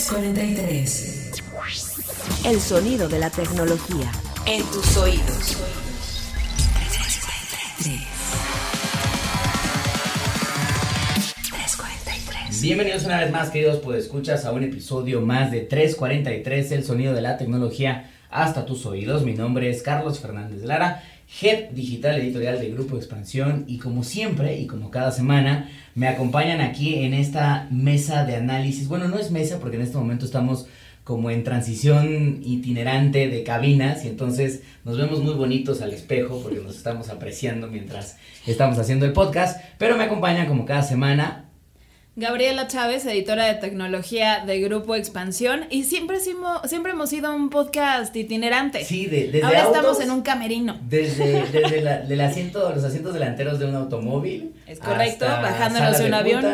343. El sonido de la tecnología. En tus oídos. Bienvenidos una vez más, queridos pues escuchas a un episodio más de 343, el sonido de la tecnología hasta tus oídos. Mi nombre es Carlos Fernández Lara, Head Digital Editorial de Grupo Expansión y como siempre y como cada semana me acompañan aquí en esta mesa de análisis. Bueno, no es mesa porque en este momento estamos como en transición itinerante de cabinas y entonces nos vemos muy bonitos al espejo porque nos estamos apreciando mientras estamos haciendo el podcast, pero me acompañan como cada semana Gabriela Chávez, editora de tecnología de Grupo Expansión, y siempre, hicimos- siempre hemos sido un podcast itinerante. Sí, de, desde Ahora autos, estamos en un camerino. Desde, desde la- del asiento, los asientos delanteros de un automóvil. Es correcto, hasta bajándonos de un avión.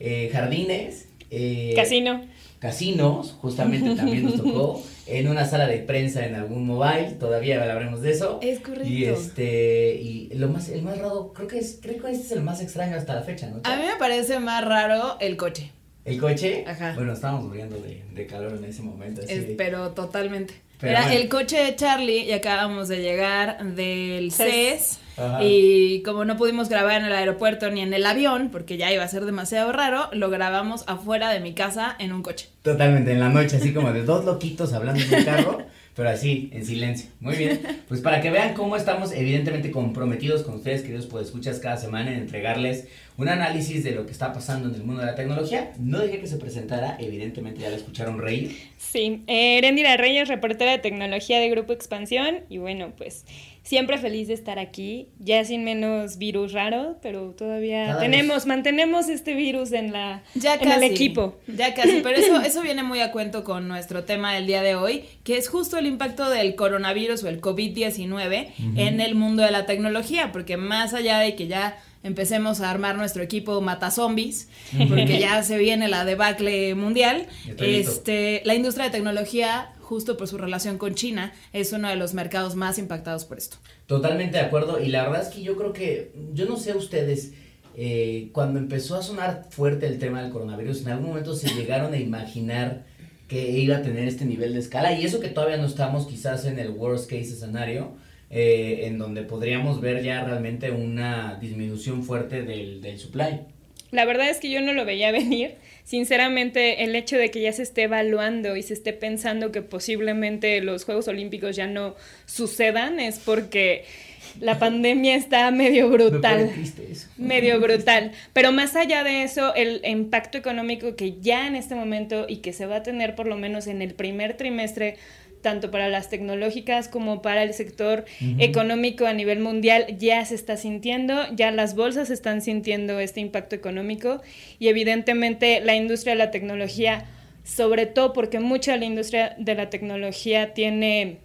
eh, jardines. eh, Casino. Casinos, justamente también nos tocó. En una sala de prensa en algún mobile, todavía hablaremos de eso. Es correcto. Y este, y lo más, el más raro, creo que es, creo que este es el más extraño hasta la fecha, ¿no? A mí me parece más raro el coche, El coche. Ajá. Bueno, estábamos muriendo de, de calor en ese momento. así es- de- pero totalmente. Pero Era bueno. el coche de Charlie y acabamos de llegar del CES. CES. Ajá. Y como no pudimos grabar en el aeropuerto ni en el avión, porque ya iba a ser demasiado raro, lo grabamos afuera de mi casa en un coche. Totalmente, en la noche, así como de dos loquitos hablando en un carro, pero así, en silencio. Muy bien. Pues para que vean cómo estamos evidentemente comprometidos con ustedes, queridos escuchas cada semana en entregarles un análisis de lo que está pasando en el mundo de la tecnología. No dejé que se presentara, evidentemente ya la escucharon reír. Sí, eh, Erendira Reyes, reportera de tecnología de Grupo Expansión. Y bueno, pues siempre feliz de estar aquí. Ya sin menos virus raro, pero todavía Cada tenemos, mantenemos este virus en la Ya en casi. el equipo. Ya casi, pero eso, eso viene muy a cuento con nuestro tema del día de hoy, que es justo el impacto del coronavirus o el COVID-19 en el mundo de la tecnología, porque más allá de que ya empecemos a armar nuestro equipo mata zombies, porque ya se viene la debacle mundial, este, la industria de tecnología, justo por su relación con China, es uno de los mercados más impactados por esto. Totalmente de acuerdo. Y la verdad es que yo creo que, yo no sé ustedes, eh, cuando empezó a sonar fuerte el tema del coronavirus, en algún momento se llegaron a imaginar que iba a tener este nivel de escala. Y eso que todavía no estamos quizás en el worst case escenario, eh, en donde podríamos ver ya realmente una disminución fuerte del, del supply. La verdad es que yo no lo veía venir. Sinceramente, el hecho de que ya se esté evaluando y se esté pensando que posiblemente los Juegos Olímpicos ya no sucedan es porque la pandemia está medio Me brutal. triste eso. medio brutal. Pero más allá de eso, el impacto económico que ya en este momento y que se va a tener por lo menos en el primer trimestre, tanto para las tecnológicas como para el sector económico a nivel mundial, ya se está sintiendo, ya las bolsas están sintiendo este impacto económico y evidentemente la industria de la tecnología, sobre todo porque mucha de la industria de la tecnología tiene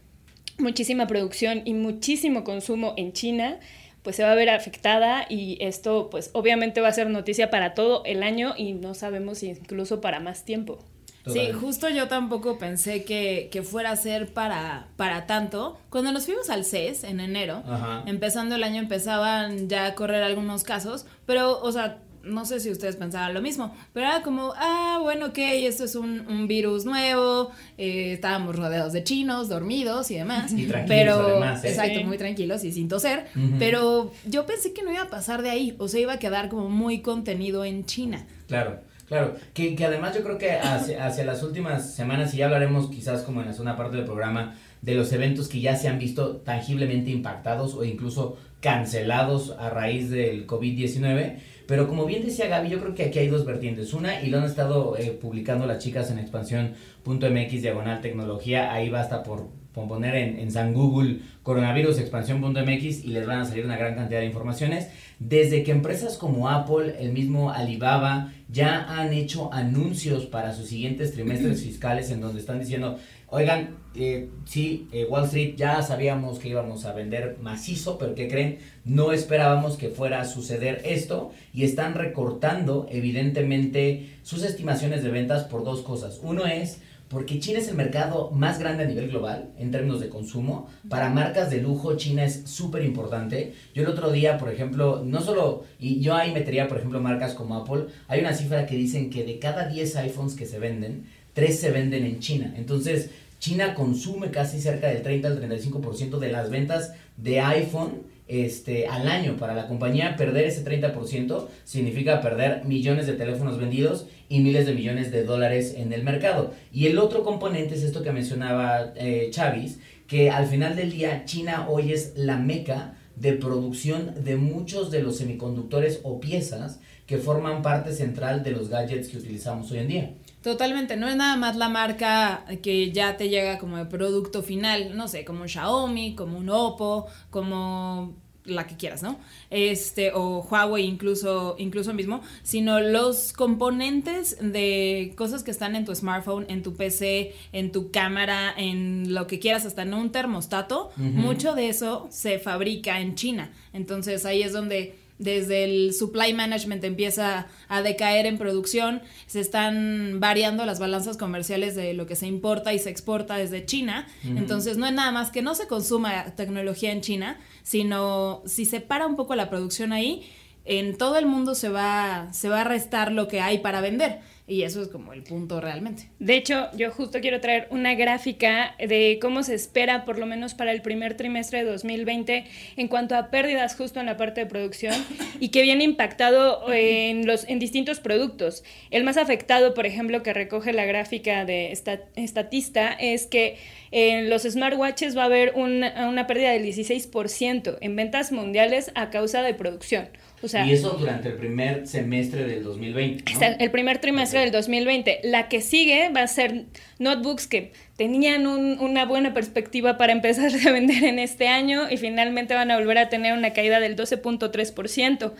muchísima producción y muchísimo consumo en China, pues se va a ver afectada y esto pues obviamente va a ser noticia para todo el año y no sabemos incluso para más tiempo. Sí, justo yo tampoco pensé que, que fuera a ser para, para tanto. Cuando nos fuimos al CES en enero, Ajá. empezando el año empezaban ya a correr algunos casos, pero, o sea, no sé si ustedes pensaban lo mismo, pero era como, ah, bueno, ok, esto es un, un virus nuevo, eh, estábamos rodeados de chinos, dormidos y demás. Y tranquilos, pero, además, ¿eh? exacto, muy tranquilos y sin toser, pero yo pensé que no iba a pasar de ahí, o sea, iba a quedar como muy contenido en China. Claro, claro. Que, que además yo creo que hacia, hacia las últimas semanas, y ya hablaremos quizás como en la segunda parte del programa, de los eventos que ya se han visto tangiblemente impactados o incluso cancelados a raíz del COVID-19. Pero como bien decía Gaby, yo creo que aquí hay dos vertientes. Una, y lo han estado eh, publicando las chicas en expansión.mx diagonal tecnología. Ahí basta por, poner en, en San Google coronavirus expansión.mx y les van a salir una gran cantidad de informaciones. Desde que empresas como Apple, el mismo Alibaba, ya han hecho anuncios para sus siguientes trimestres fiscales en donde están diciendo, oigan, eh, sí, eh, Wall Street ya sabíamos que íbamos a vender macizo, pero ¿qué creen? No esperábamos que fuera a suceder esto y están recortando evidentemente sus estimaciones de ventas por dos cosas. Uno es porque China es el mercado más grande a nivel global en términos de consumo. Para marcas de lujo, China es súper importante. Yo el otro día, por ejemplo, no solo, y yo ahí metería, por ejemplo, marcas como Apple, hay una cifra que dicen que de cada 10 iPhones que se venden, 3 se venden en China. Entonces, China consume casi cerca del 30 al 35% de las ventas de iPhone este, al año. Para la compañía perder ese 30% significa perder millones de teléfonos vendidos y miles de millones de dólares en el mercado. Y el otro componente es esto que mencionaba eh, Chavis, que al final del día China hoy es la meca de producción de muchos de los semiconductores o piezas que forman parte central de los gadgets que utilizamos hoy en día. Totalmente, no es nada más la marca que ya te llega como de producto final, no sé, como un Xiaomi, como un Oppo, como la que quieras, ¿no? Este, o Huawei incluso, incluso mismo, sino los componentes de cosas que están en tu smartphone, en tu PC, en tu cámara, en lo que quieras, hasta en un termostato, mucho de eso se fabrica en China. Entonces ahí es donde desde el supply management empieza a decaer en producción, se están variando las balanzas comerciales de lo que se importa y se exporta desde China, entonces no es nada más que no se consuma tecnología en China, sino si se para un poco la producción ahí, en todo el mundo se va, se va a restar lo que hay para vender. Y eso es como el punto realmente. De hecho, yo justo quiero traer una gráfica de cómo se espera, por lo menos para el primer trimestre de 2020, en cuanto a pérdidas justo en la parte de producción y que viene impactado en, los, en distintos productos. El más afectado, por ejemplo, que recoge la gráfica de esta, Estatista, es que en los smartwatches va a haber una, una pérdida del 16% en ventas mundiales a causa de producción y eso durante el primer semestre del 2020. ¿no? El primer trimestre del 2020. La que sigue va a ser notebooks que tenían una buena perspectiva para empezar a vender en este año y finalmente van a volver a tener una caída del 12.3%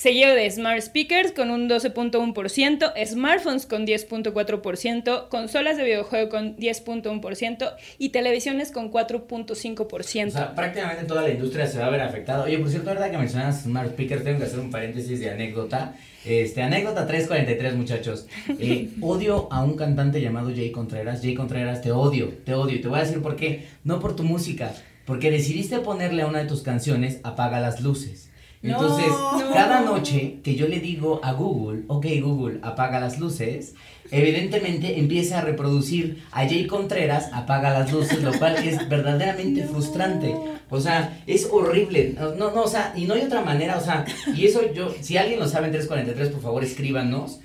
seguido de Smart Speakers con un 12.1%, smartphones con 10.4%, consolas de videojuego con 10.1% y televisiones con 4.5%. O sea, prácticamente toda la industria se va a ver afectada. Oye, por cierto, verdad que mencionas Smart Speakers, tengo que hacer un paréntesis de anécdota. Este, anécdota 343, muchachos. Eh, odio a un cantante llamado Jay Contreras. Jay Contreras, te odio, te odio. Y te voy a decir por qué. No por tu música, porque decidiste ponerle a una de tus canciones Apaga las luces. Entonces, cada noche que yo le digo a Google, ok Google, apaga las luces, evidentemente empieza a reproducir a Jay Contreras, apaga las luces, lo cual es verdaderamente frustrante. O sea, es horrible. No, no, o sea, y no hay otra manera, o sea, y eso yo, si alguien lo sabe en 343, por favor escríbanos.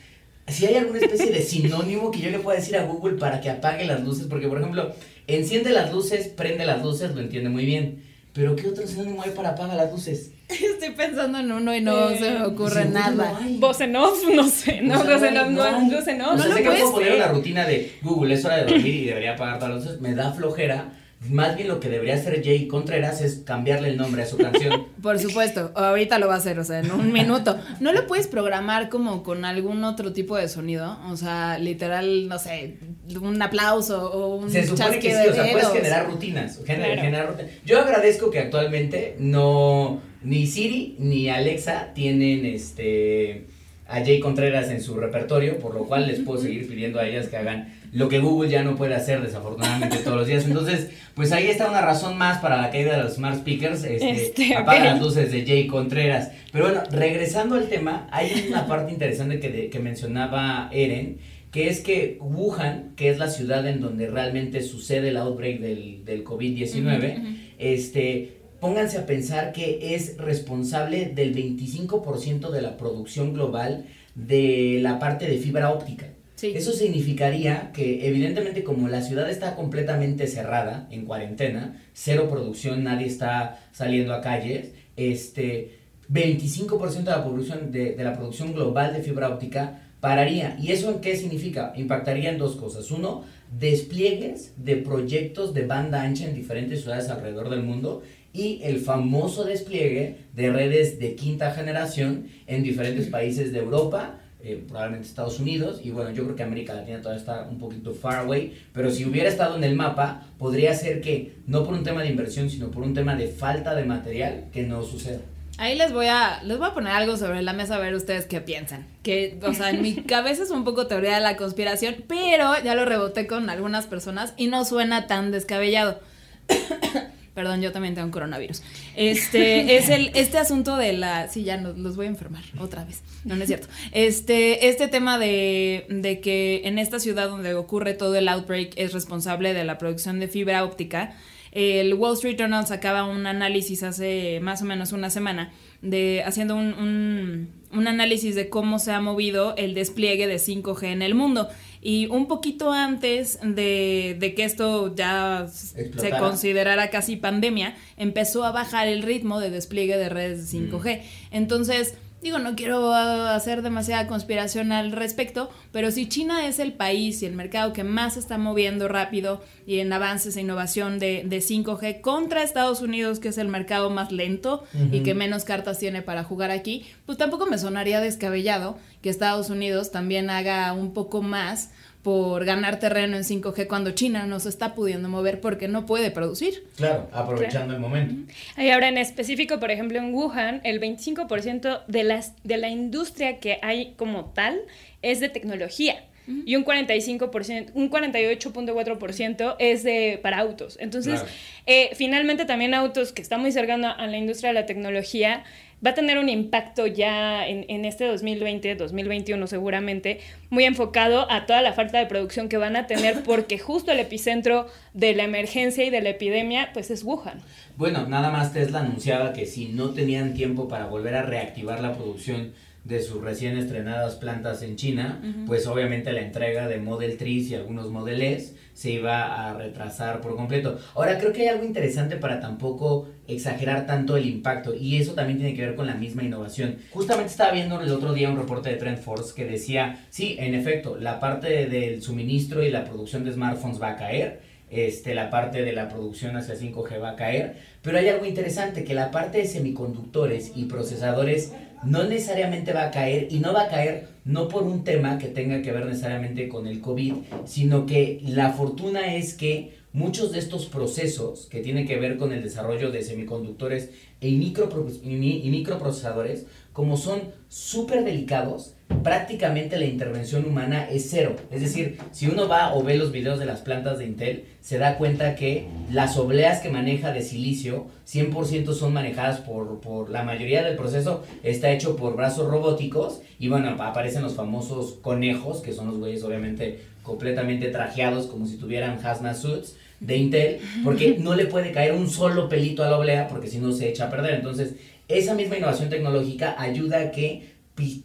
Si hay alguna especie de sinónimo que yo le pueda decir a Google para que apague las luces, porque por ejemplo, enciende las luces, prende las luces, lo entiende muy bien. Pero ¿qué otro sinónimo hay para apagar las luces? Estoy pensando en uno y no se me ocurre nada. Voz en off, no sé, no, voz en off, no, voz en off. No, sé que puedo poner una rutina de Google, es hora de dormir y debería apagar todas las luces, me da flojera. Más bien lo que debería hacer Jay Contreras es cambiarle el nombre a su canción. Por supuesto, ahorita lo va a hacer, o sea, en un minuto. ¿No lo puedes programar como con algún otro tipo de sonido? O sea, literal, no sé, un aplauso o un Se supone que sí, o sea, puedes generar rutinas, generar rutinas. Yo agradezco que actualmente no ni Siri ni Alexa tienen este a Jay Contreras en su repertorio, por lo cual les puedo seguir pidiendo a ellas que hagan lo que Google ya no puede hacer desafortunadamente todos los días. Entonces, pues ahí está una razón más para la caída de los smart speakers. Este, este apaga las luces de Jay Contreras. Pero bueno, regresando al tema, hay una parte interesante que, que mencionaba Eren, que es que Wuhan, que es la ciudad en donde realmente sucede el outbreak del, del COVID-19, este pónganse a pensar que es responsable del 25% de la producción global de la parte de fibra óptica. Eso significaría que evidentemente como la ciudad está completamente cerrada, en cuarentena, cero producción, nadie está saliendo a calles, este 25% de la producción de, de la producción global de fibra óptica pararía. ¿Y eso en qué significa? Impactaría en dos cosas. Uno, despliegues de proyectos de banda ancha en diferentes ciudades alrededor del mundo y el famoso despliegue de redes de quinta generación en diferentes países de Europa, eh, probablemente Estados Unidos, y bueno, yo creo que América Latina todavía está un poquito far away, pero si hubiera estado en el mapa, podría ser que, no por un tema de inversión, sino por un tema de falta de material, que no suceda. Ahí les voy a les voy a poner algo sobre la mesa a ver ustedes qué piensan. Que, o sea, en mi cabeza es un poco teoría de la conspiración, pero ya lo reboté con algunas personas y no suena tan descabellado. Perdón, yo también tengo coronavirus. Este es el este asunto de la sí ya nos, los voy a enfermar otra vez. No, no es cierto. Este este tema de, de que en esta ciudad donde ocurre todo el outbreak es responsable de la producción de fibra óptica. El Wall Street Journal sacaba un análisis hace más o menos una semana de haciendo un, un, un análisis de cómo se ha movido el despliegue de 5G en el mundo. Y un poquito antes de, de que esto ya se considerara casi pandemia, empezó a bajar el ritmo de despliegue de redes de 5G. Entonces, digo, no quiero ah, hacer demasiada conspiración al respecto, pero si China es el país y el mercado que más se está moviendo rápido y en avances e innovación de, de 5G contra Estados Unidos, que es el mercado más lento y que menos cartas tiene para jugar aquí, pues tampoco me sonaría descabellado que Estados Unidos también haga un poco más por ganar terreno en 5G cuando China no se está pudiendo mover porque no puede producir. Claro, aprovechando el momento. Y ahora en específico, por ejemplo, en Wuhan, el 25% de, las, de la industria que hay como tal es de tecnología. Y un 45%, un 48.4% es de para autos. Entonces, Claro. eh, finalmente también autos que está muy cercano a la industria de la tecnología va a tener un impacto ya en, en este 2020, 2021 seguramente, muy enfocado a toda la falta de producción que van a tener porque justo el epicentro de la emergencia y de la epidemia pues es Wuhan. Bueno, nada más Tesla anunciaba que si no tenían tiempo para volver a reactivar la producción de sus recién estrenadas plantas en China, pues obviamente la entrega de Model 3 y algunos Model S se iba a retrasar por completo. Ahora creo que hay algo interesante para tampoco exagerar tanto el impacto y eso también tiene que ver con la misma innovación. Justamente estaba viendo el otro día un reporte de Trendforce que decía, sí, en efecto, la parte del suministro y la producción de smartphones va a caer, este, la parte de la producción hacia 5G va a caer, pero hay algo interesante, que la parte de semiconductores y procesadores no necesariamente va a caer y no va a caer no por un tema que tenga que ver necesariamente con el COVID, sino que la fortuna es que muchos de estos procesos que tienen que ver con el desarrollo de semiconductores e micropro- y mi- y microprocesadores, como son súper delicados, prácticamente la intervención humana es cero. Es decir, si uno va o ve los videos de las plantas de Intel, se da cuenta que las obleas que maneja de silicio 100% son manejadas por, por la mayoría del proceso, está hecho por brazos robóticos y bueno, aparecen los famosos conejos, que son los güeyes obviamente completamente trajeados como si tuvieran hazmat suits de Intel, porque no le puede caer un solo pelito a la oblea porque si no se echa a perder. Entonces, esa misma innovación tecnológica ayuda a que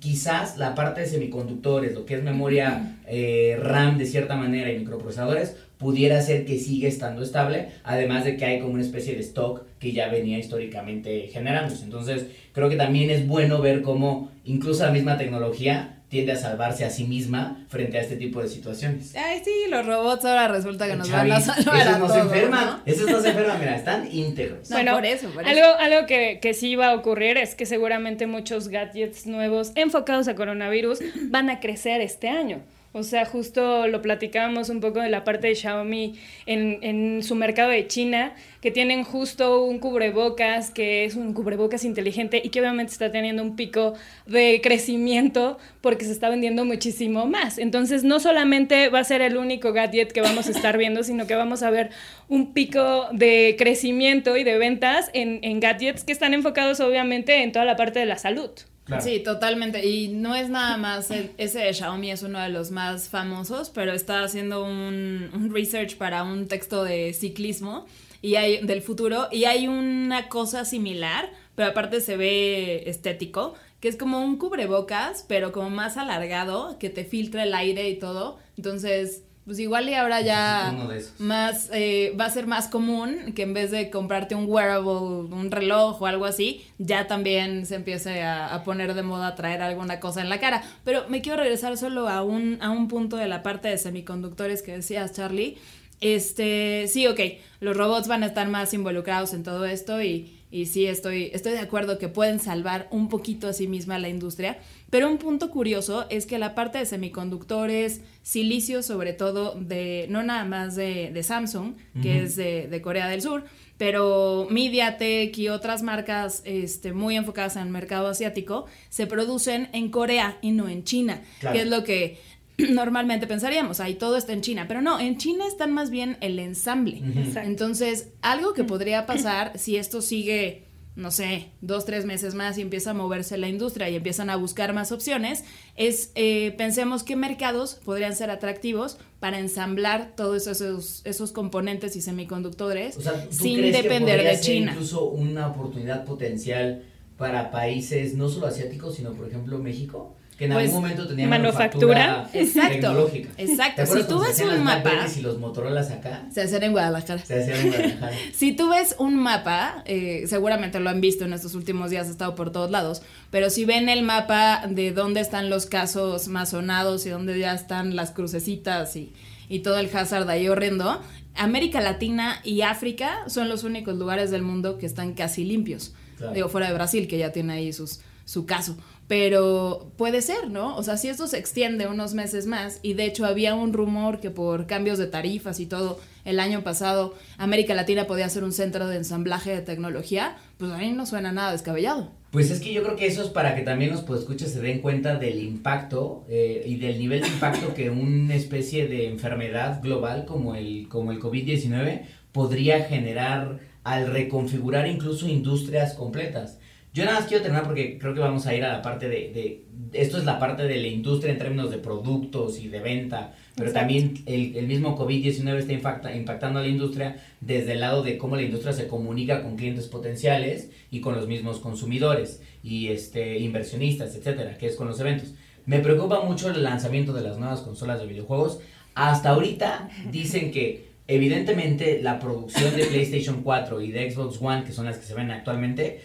quizás la parte de semiconductores, lo que es memoria eh, RAM de cierta manera y microprocesadores, pudiera ser que siga estando estable, además de que hay como una especie de stock que ya venía históricamente generándose. Entonces, creo que también es bueno ver cómo incluso la misma tecnología tiende a salvarse a sí misma frente a este tipo de situaciones. Ay, sí, los robots ahora resulta que nos van a salvar a esos no se enferman, ¿no? esos no se enferman, mira, están íntegros. No, Bueno, por eso, por eso. Algo, algo que, que sí va a ocurrir es que seguramente muchos gadgets nuevos enfocados a coronavirus van a crecer este año. O sea, justo lo platicábamos un poco de la parte de Xiaomi en, en su mercado de China, que tienen justo un cubrebocas, que es un cubrebocas inteligente y que obviamente está teniendo un pico de crecimiento porque se está vendiendo muchísimo más. Entonces, no solamente va a ser el único gadget que vamos a estar viendo, sino que vamos a ver un pico de crecimiento y de ventas en, en gadgets que están enfocados obviamente en toda la parte de la salud. Claro. Sí, totalmente. Y no es nada más, el- ese de Xiaomi es uno de los más famosos, pero está haciendo un, un research para un texto de ciclismo y hay del futuro y hay una cosa similar, pero aparte se ve estético, que es como un cubrebocas, pero como más alargado, que te filtra el aire y todo. Entonces, pues igual y ahora ya más eh, va a ser más común que en vez de comprarte un wearable, un reloj o algo así, ya también se empiece a, a poner de moda traer alguna cosa en la cara. Pero me quiero regresar solo a un, a un punto de la parte de semiconductores que decías, Charlie. Este, sí, ok, los robots van a estar más involucrados en todo esto y, y sí estoy, estoy de acuerdo que pueden salvar un poquito a sí misma la industria, pero un punto curioso es que la parte de semiconductores, silicio sobre todo, de no nada más de, de Samsung, que es de, de Corea del Sur, pero MediaTek y otras marcas este, muy enfocadas en el mercado asiático se producen en Corea y no en China, Claro. que es lo que normalmente pensaríamos, ahí todo está en China, pero no, en China están más bien el ensamble. Exacto. Entonces, algo que podría pasar si esto sigue, no sé, dos, tres meses más y empieza a moverse la industria y empiezan a buscar más opciones, es eh, pensemos qué mercados podrían ser atractivos para ensamblar todos esos, esos componentes y semiconductores O sea, ¿tú sin crees depender podría de ser China. incluso una oportunidad potencial para países no solo asiáticos, sino por ejemplo México, que en Pues, algún momento tenía manufactura. manufactura Exacto, tecnológica. exacto. ¿Te acuerdas Si tú ves hacían un mapa- y los Motorolas acá? Se hacen en Guadalajara. Se hacían en Guadalajara. Si tú ves un mapa, eh, seguramente lo han visto en estos últimos días, ha estado por todos lados, pero si ven el mapa de dónde están los casos más sonados y dónde ya están las crucecitas y, y todo el hazard ahí horrendo, América Latina y África son los únicos lugares del mundo que están casi limpios. Claro. Digo, fuera de Brasil, que ya tiene ahí sus, su caso. Pero puede ser, ¿no? O sea, si esto se extiende unos meses más, y de hecho había un rumor que por cambios de tarifas y todo el año pasado, América Latina podía ser un centro de ensamblaje de tecnología, pues a mí no suena nada descabellado. Pues es que yo creo que eso es para que también los escuchas se den cuenta del impacto eh, y del nivel de impacto que una especie de enfermedad global como el, como el COVID-19 podría generar al reconfigurar incluso industrias completas. Yo nada más quiero terminar porque creo que vamos a ir a la parte de, de- esto es la parte de la industria en términos de productos y de venta, pero Exacto. también el, el mismo COVID-19 está impacta- impactando a la industria desde el lado de cómo la industria se comunica con clientes potenciales y con los mismos consumidores y este inversionistas, etcétera, que es con los eventos. Me preocupa mucho el lanzamiento de las nuevas consolas de videojuegos. Hasta ahorita dicen que evidentemente la producción de PlayStation 4 y de Xbox One, que son las que se ven actualmente,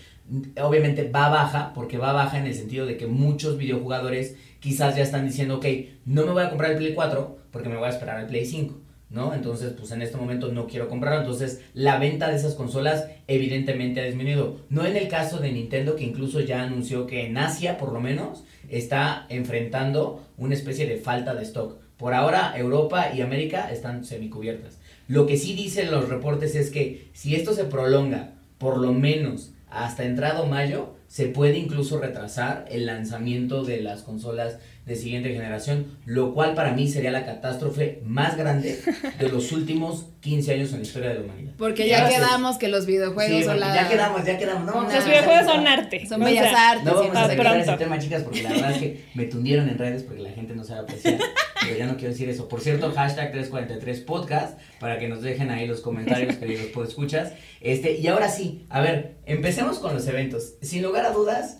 obviamente va baja, porque va baja en el sentido de que muchos videojugadores quizás ya están diciendo, ok, no me voy a comprar el Play 4 porque me voy a esperar al Play 5, ¿no? Entonces, pues en este momento no quiero comprarlo, entonces la venta de esas consolas evidentemente ha disminuido. No en el caso de Nintendo, que incluso ya anunció que en Asia, por lo menos, está enfrentando una especie de falta de stock. Por ahora, Europa y América están semicubiertas. Lo que sí dicen los reportes es que si esto se prolonga por lo menos hasta entrado mayo, se puede incluso retrasar el lanzamiento de las consolas de siguiente generación, lo cual para mí sería la catástrofe más grande de los últimos 15 años en la historia de la humanidad. Porque ya Gracias. quedamos que los videojuegos Sí, son la... ya quedamos, ya quedamos. No, vamos a Los videojuegos son arte. Son bellas artes. No vamos a sacar ese tema, chicas, porque la verdad es que me tundieron en redes porque la gente no sabe apreciar. Pero ya no quiero decir eso. Por cierto, hashtag 343podcast para que nos dejen ahí los comentarios, queridos escuchas Este, y ahora sí, a ver, empecemos con los eventos. Sin lugar a dudas,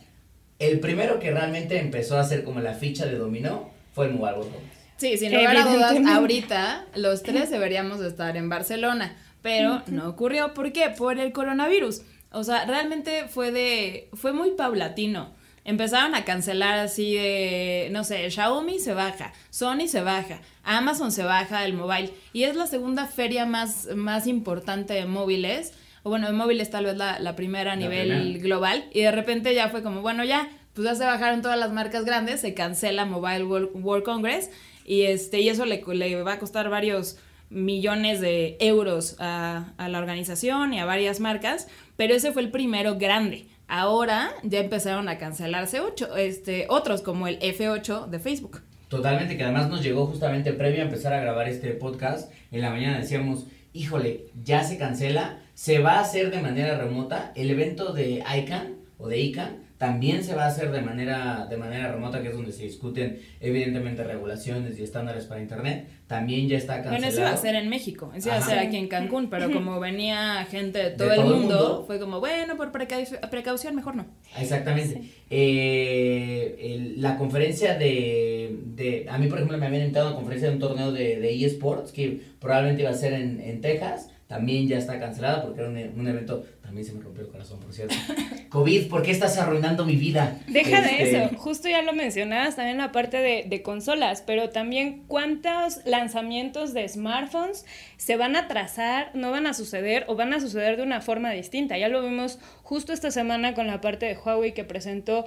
el primero que realmente empezó a hacer como la ficha de dominó fue el Mobile World Congress. Sí, sin lugar a dudas, ahorita los tres deberíamos de estar en Barcelona, pero no ocurrió. ¿Por qué? Por el coronavirus. O sea, realmente fue de, fue muy paulatino. Empezaron a cancelar así de, no sé, Xiaomi se baja, Sony se baja, Amazon se baja el mobile. Y es la segunda feria más, más importante de móviles. O bueno, de móviles tal vez la, la primera a La nivel primera. global. Y de repente ya fue como, bueno, ya, pues ya se bajaron todas las marcas grandes, se cancela Mobile World, World Congress. Y, este, y eso le, le va a costar varios millones de euros a, a la organización y a varias marcas, pero ese fue el primero grande. Ahora ya empezaron a cancelarse ocho, este, otros como el F8 de Facebook. Totalmente, que además nos llegó justamente previo a empezar a grabar este podcast. En la mañana decíamos, híjole, ya se cancela, se va a hacer de manera remota. El evento de ICANN o de ICANN también se va a hacer de manera, de manera remota, que es donde se discuten evidentemente regulaciones y estándares para Internet. También ya está cancelado. Bueno, eso iba a ser en México, eso iba a ser aquí en Cancún, pero como venía gente de todo, el, todo el mundo, fue como, bueno, por precau- precaución mejor no. Exactamente. Eh, el- la conferencia de, de- A mí, por ejemplo, me habían invitado a una conferencia de un torneo de, de eSports que probablemente iba a ser en, en Texas. También ya está cancelada porque era un, un evento, también se me rompió el corazón, por cierto. COVID, ¿por qué estás arruinando mi vida? Deja de Este, eso, justo ya lo mencionabas también la parte de, de consolas, pero también cuántos lanzamientos de smartphones se van a atrasar, no van a suceder o van a suceder de una forma distinta. Ya lo vimos justo esta semana con la parte de Huawei que presentó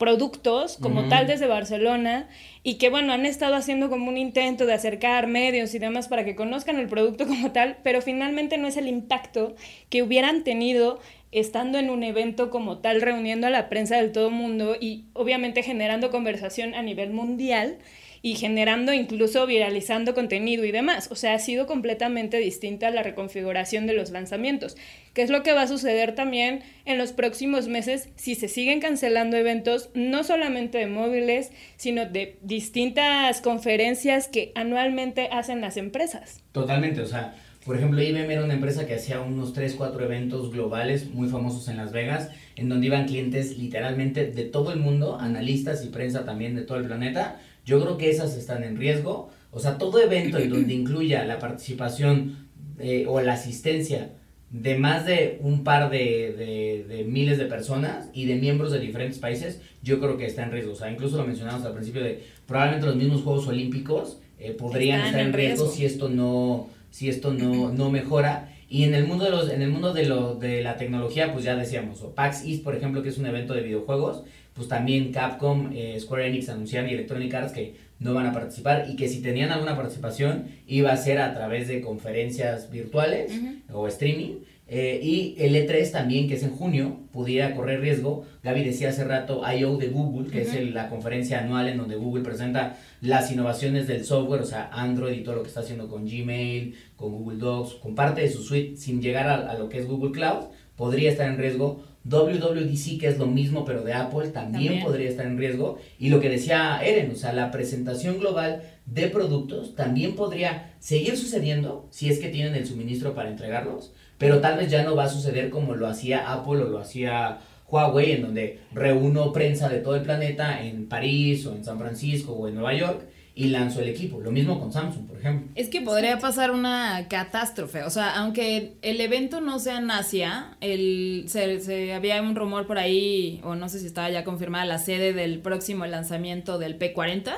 productos como tal desde Barcelona y que bueno, han estado haciendo como un intento de acercar medios y demás para que conozcan el producto como tal, pero finalmente no es el impacto que hubieran tenido estando en un evento como tal, reuniendo a la prensa del todo mundo y obviamente generando conversación a nivel mundial y generando incluso viralizando contenido y demás. O sea, ha sido completamente distinta la reconfiguración de los lanzamientos, que es lo que va a suceder también en los próximos meses si se siguen cancelando eventos, no solamente de móviles, sino de distintas conferencias que anualmente hacen las empresas. Totalmente, o sea, por ejemplo, IBM era una empresa que hacía unos 3, 4 eventos globales muy famosos en Las Vegas, en donde iban clientes literalmente de todo el mundo, analistas y prensa también de todo el planeta. Yo creo que esas están en riesgo. O sea, todo evento en donde incluya la participación eh, o la asistencia de más de un par de, de- de miles de personas y de miembros de diferentes países, yo creo que está en riesgo. O sea, incluso lo mencionamos al principio de probablemente los mismos Juegos Olímpicos eh, podrían Están estar en riesgo, riesgo. si esto no si esto no, no mejora y en el mundo de los en el mundo de lo de la tecnología pues ya decíamos o PAX East por ejemplo que es un evento de videojuegos pues también Capcom eh, Square Enix anunciaron y Electronic Arts que no van a participar y que si tenían alguna participación iba a ser a través de conferencias virtuales o streaming eh, y el E3 también, que es en junio, pudiera correr riesgo. Gaby decía hace rato I.O. de Google, que es el- la conferencia anual en donde Google presenta las innovaciones del software, o sea, Android y todo lo que está haciendo con Gmail, con Google Docs, con parte de su suite sin llegar a, a lo que es Google Cloud, podría estar en riesgo. WWDC, que es lo mismo pero de Apple, también, También. podría estar en riesgo. Y lo que decía Eren, o sea, la presentación global de productos también podría seguir sucediendo si es que tienen el suministro para entregarlos, pero tal vez ya no va a suceder como lo hacía Apple o lo hacía Huawei, en donde reúno prensa de todo el planeta en París o en San Francisco o en Nueva York y lanzo el equipo. Lo mismo con Samsung, por ejemplo. Es que podría pasar una catástrofe. O sea, aunque el evento no sea en Asia, el, se, se- había un rumor por ahí, o no sé si estaba ya confirmada la sede del próximo lanzamiento del P40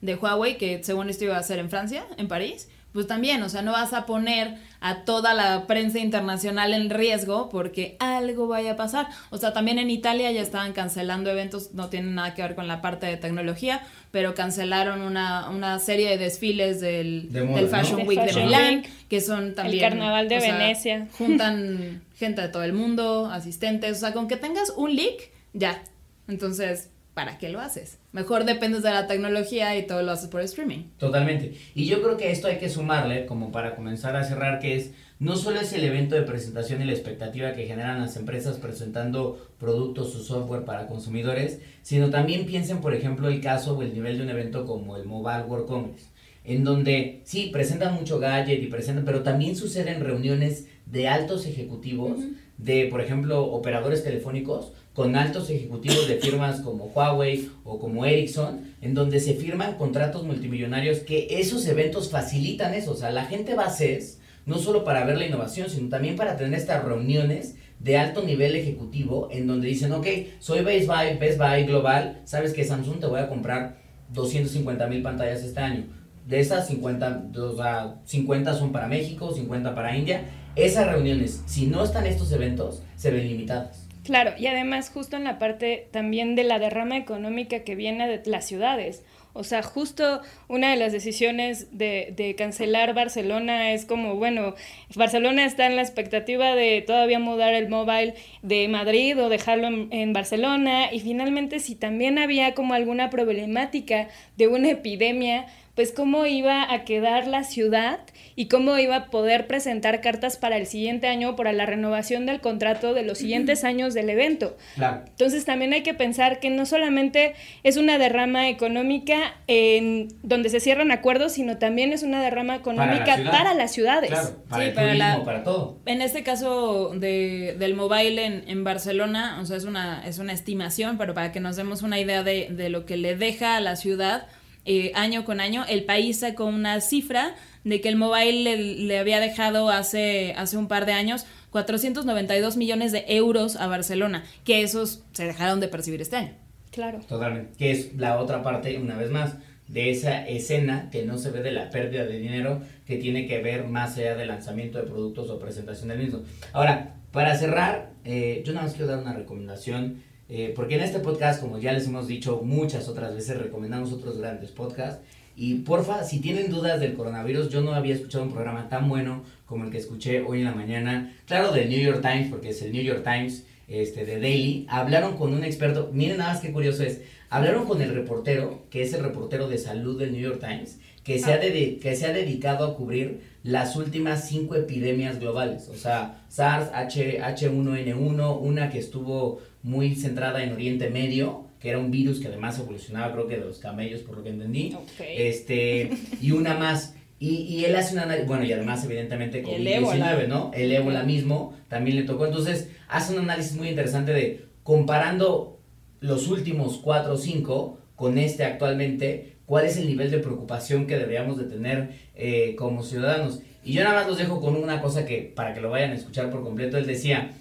de Huawei, que según esto iba a ser en Francia, en París. Pues también, o sea, no vas a poner a toda la prensa internacional en riesgo porque algo vaya a pasar. O sea, también en Italia ya estaban cancelando eventos, no tienen nada que ver con la parte de tecnología, pero cancelaron una, una serie de desfiles del, De moda, del. Fashion De Week de Fashion Milán, Week, que son también... Carnaval de o sea, Venecia. Juntan gente de todo el mundo, asistentes, o sea, con que tengas un leak, ya. Entonces, ¿para qué lo haces? Mejor dependes de la tecnología y todo lo haces por streaming. Totalmente. Y yo creo que esto hay que sumarle, como para comenzar a cerrar, que es, no solo es el evento de presentación y la expectativa que generan las empresas presentando productos o software para consumidores, sino también piensen, por ejemplo, el caso o el nivel de un evento como el Mobile World Congress, en donde sí, presentan mucho gadget y presentan, pero también suceden reuniones de altos ejecutivos, de, por ejemplo, operadores telefónicos, con altos ejecutivos de firmas como Huawei o como Ericsson, en donde se firman contratos multimillonarios que esos eventos facilitan eso. O sea, la gente va a CES no solo para ver la innovación, sino también para tener estas reuniones de alto nivel ejecutivo en donde dicen, ok, soy Best Buy, Best Buy Global, sabes que Samsung te voy a comprar 250 mil pantallas este año. De esas 50, o sea, 50 son para México, 50 para India. Esas reuniones, si no están estos eventos, se ven limitadas. Claro, y además justo en la parte también de la derrama económica que viene de las ciudades. O sea, justo una de las decisiones de, de cancelar Barcelona es como, bueno, Barcelona está en la expectativa de todavía mudar el mobile de Madrid o dejarlo en, en Barcelona. Y finalmente, si también había como alguna problemática de una epidemia, pues cómo iba a quedar la ciudad y cómo iba a poder presentar cartas para el siguiente año para la renovación del contrato de los siguientes años del evento. Claro. Entonces también hay que pensar que no solamente es una derrama económica en donde se cierran acuerdos, sino también es una derrama económica para, las ciudades. Claro, para Sí, el para turismo, la- para todo. En este caso de, del mobile en, en Barcelona, o sea, es una, es una estimación, pero para que nos demos una idea de, de lo que le deja a la ciudad, eh, año con año, el país sacó una cifra de que el mobile le, le había dejado hace, hace un par de años 492 millones de euros a Barcelona, que esos se dejaron de percibir este año. Claro. Totalmente. Que es la otra parte, una vez más, de esa escena que no se ve de la pérdida de dinero que tiene que ver más allá del lanzamiento de productos o presentación del mismo. Ahora, para cerrar, eh, yo nada más quiero dar una recomendación, eh, porque en este podcast, como ya les hemos dicho muchas otras veces, recomendamos otros grandes podcasts. Y porfa, si tienen dudas del coronavirus, yo no había escuchado un programa tan bueno como el que escuché hoy en la mañana. Claro, del New York Times, porque es el New York Times este, de Daily. Hablaron con un experto, miren nada más qué curioso es. Hablaron con el reportero, que es el reportero de salud del New York Times, que se, ha, dedi- que se ha dedicado a cubrir las últimas cinco epidemias globales. O sea, SARS, H, H1N1, una que estuvo muy centrada en Oriente Medio, que era un virus que además evolucionaba, creo que de los camellos, por lo que entendí. Este, y una más. Y, y él hace un análisis, bueno, y además, evidentemente, El ébola. COVID-19, ¿no? El ébola mismo también le tocó. Entonces, hace un análisis muy interesante de comparando los últimos cuatro o cinco con este actualmente, cuál es el nivel de preocupación que deberíamos de tener eh, como ciudadanos. Y yo nada más los dejo con una cosa que, para que lo vayan a escuchar por completo, él decía,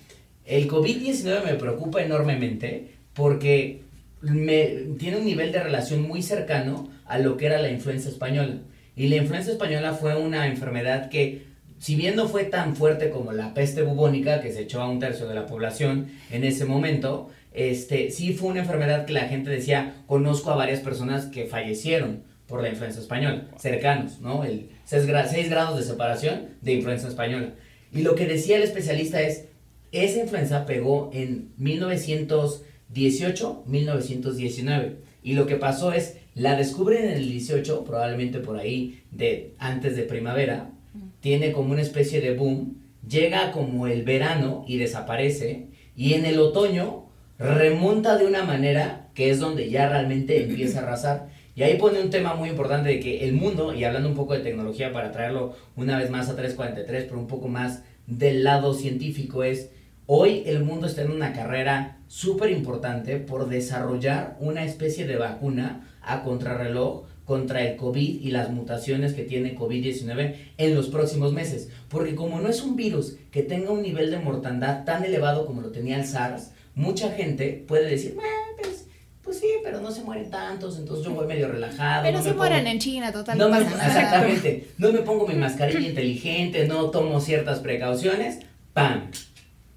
el COVID-19 me preocupa enormemente porque me, tiene un nivel de relación muy cercano a lo que era la influenza española. Y la influenza española fue una enfermedad que, si bien no fue tan fuerte como la peste bubónica, que se echó a un tercio de la población en ese momento, este, sí fue una enfermedad que la gente decía, conozco a varias personas que fallecieron por la influenza española, cercanos, ¿no? El 6 grados de separación de influenza española. Y lo que decía el especialista es, esa influenza pegó en 1918, 1919. Y lo que pasó es, la descubren en el 18, probablemente por ahí de antes de primavera, tiene como una especie de boom, llega como el verano y desaparece, y en el otoño remonta de una manera que es donde ya realmente empieza a arrasar. Y ahí pone un tema muy importante de que el mundo, y hablando un poco de tecnología para traerlo una vez más a 343, pero un poco más del lado científico, es hoy el mundo está en una carrera súper importante por desarrollar una especie de vacuna a contrarreloj contra el COVID y las mutaciones que tiene COVID-19 en los próximos meses. Porque como no es un virus que tenga un nivel de mortandad tan elevado como lo tenía el SARS, mucha gente puede decir, "Bueno, pues, pues sí, pero no se mueren tantos, entonces yo voy medio relajado. Pero no se mueren pongo- en China, total, no exactamente, no me pongo mi mascarilla inteligente, no tomo ciertas precauciones, ¡pam!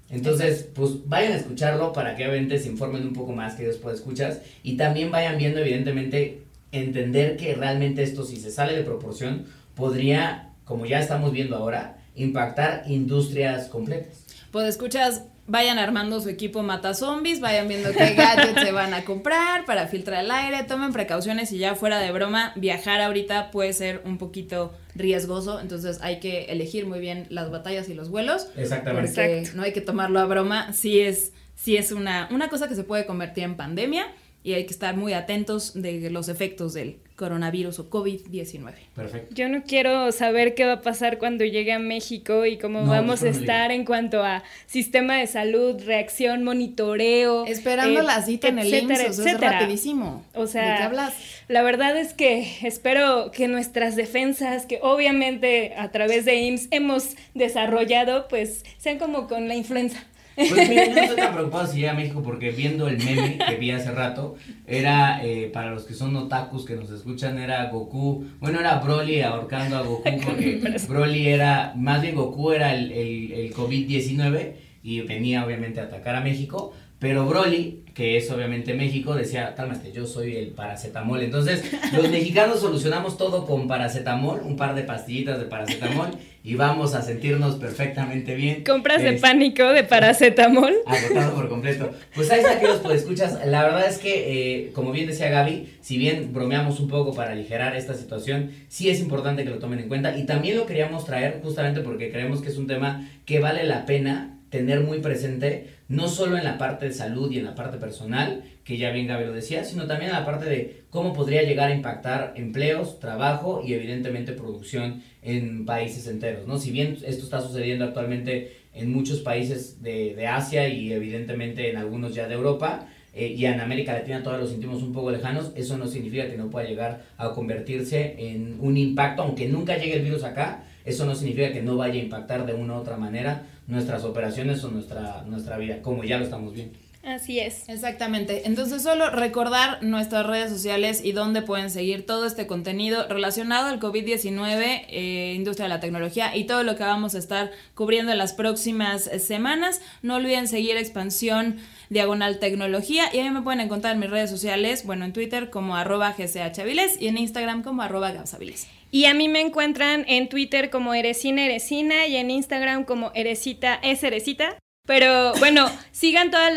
Entonces, pues vayan a escucharlo para que obviamente se informen un poco más que después escuchas y también vayan viendo evidentemente entender que realmente esto si se sale de proporción podría, como ya estamos viendo ahora, impactar industrias completas. Pues escuchas, vayan armando su equipo mata zombies, vayan viendo qué gadgets se van a comprar para filtrar el aire, tomen precauciones y ya fuera de broma, viajar ahorita puede ser un poquito riesgoso, entonces hay que elegir muy bien las batallas y los vuelos. Exactamente. Porque Exacto. no hay que tomarlo a broma, sí es, sí es una, una cosa que se puede convertir en pandemia y hay que estar muy atentos de los efectos del coronavirus o COVID-19. Perfecto. Yo no quiero saber qué va a pasar cuando llegue a México y cómo No, vamos a estar en cuanto a sistema de salud, reacción, monitoreo. Esperando eh, la cita en el etcétera, IMSS, o sea, es etcétera. rapidísimo. O sea, ¿De qué hablas? La verdad es que espero que nuestras defensas, que obviamente a través de IMSS hemos desarrollado, pues sean como con la influenza. Pues mira, yo no estoy tan preocupado si llega a México porque viendo el meme que vi hace rato, era, eh, para los que son otakus que nos escuchan, era Goku, bueno, era Broly ahorcando a Goku porque Broly era, más bien Goku era el, el, el COVID-19 y venía obviamente a atacar a México, pero Broly, que es obviamente México, decía, cálmate, yo soy el paracetamol. Entonces, los mexicanos solucionamos todo con paracetamol, un par de pastillitas de paracetamol y vamos a sentirnos perfectamente bien. Compras de pánico de paracetamol. Agotado por completo. Pues ahí está, queridos pues escuchas. La verdad es que, eh, como bien decía Gaby, si bien bromeamos un poco para aligerar esta situación, sí es importante que lo tomen en cuenta. Y también lo queríamos traer justamente porque creemos que es un tema que vale la pena tener muy presente, no solo en la parte de salud y en la parte personal, que ya bien Gaby lo decía, sino también en la parte de cómo podría llegar a impactar empleos, trabajo y evidentemente producción en países enteros, ¿no? Si bien esto está sucediendo actualmente en muchos países de, de Asia y evidentemente en algunos ya de Europa, eh, y en América Latina todavía lo sentimos un poco lejanos, eso no significa que no pueda llegar a convertirse en un impacto, aunque nunca llegue el virus acá, eso no significa que no vaya a impactar de una u otra manera nuestras operaciones o nuestra, nuestra vida, como ya lo estamos viendo. Así es. Exactamente. Entonces solo recordar nuestras redes sociales y dónde pueden seguir todo este contenido relacionado al COVID-19, eh, industria de la tecnología y todo lo que vamos a estar cubriendo en las próximas semanas. No olviden seguir expansión diagonal tecnología y a mí me pueden encontrar en mis redes sociales, bueno, en Twitter como arroba gchaviles y en Instagram como arroba gabsaviles. Y a mí me encuentran en Twitter como Eresina Eresina y en Instagram como Eresita es Eresita. Pero bueno, sigan todas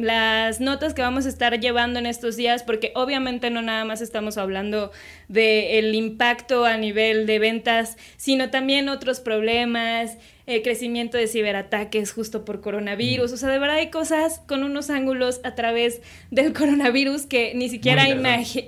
las notas que vamos a estar llevando en estos días, porque obviamente no nada más estamos hablando del impacto a nivel de ventas, sino también otros problemas, el crecimiento de ciberataques justo por coronavirus. O sea, de verdad hay cosas con unos ángulos a través del coronavirus que ni siquiera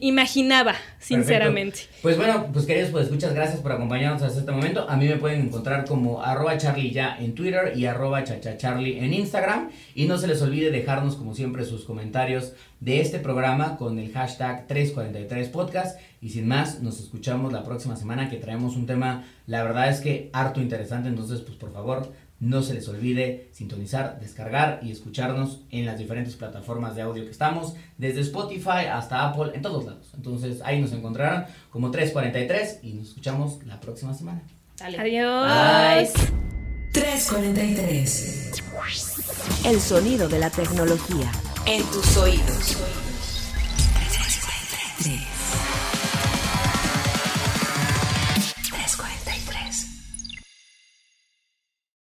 imaginaba, sinceramente. Pues bueno, pues queridos, pues escuchas, gracias por acompañarnos hasta este momento. A mí me pueden encontrar como arroba charlie ya en Twitter y arroba chachacharlie en Instagram. Y no se les olvide dejarnos como siempre sus comentarios de este programa con el hashtag 343podcast. Y sin más, nos escuchamos la próxima semana que traemos un tema, la verdad es que harto interesante. Entonces, pues por favor, no se les olvide sintonizar, descargar y escucharnos en las diferentes plataformas de audio que estamos, desde Spotify hasta Apple, en todos lados. Entonces ahí nos encontrarán como 343 y nos escuchamos la próxima semana. Adiós. 343. El sonido de la tecnología en tus oídos.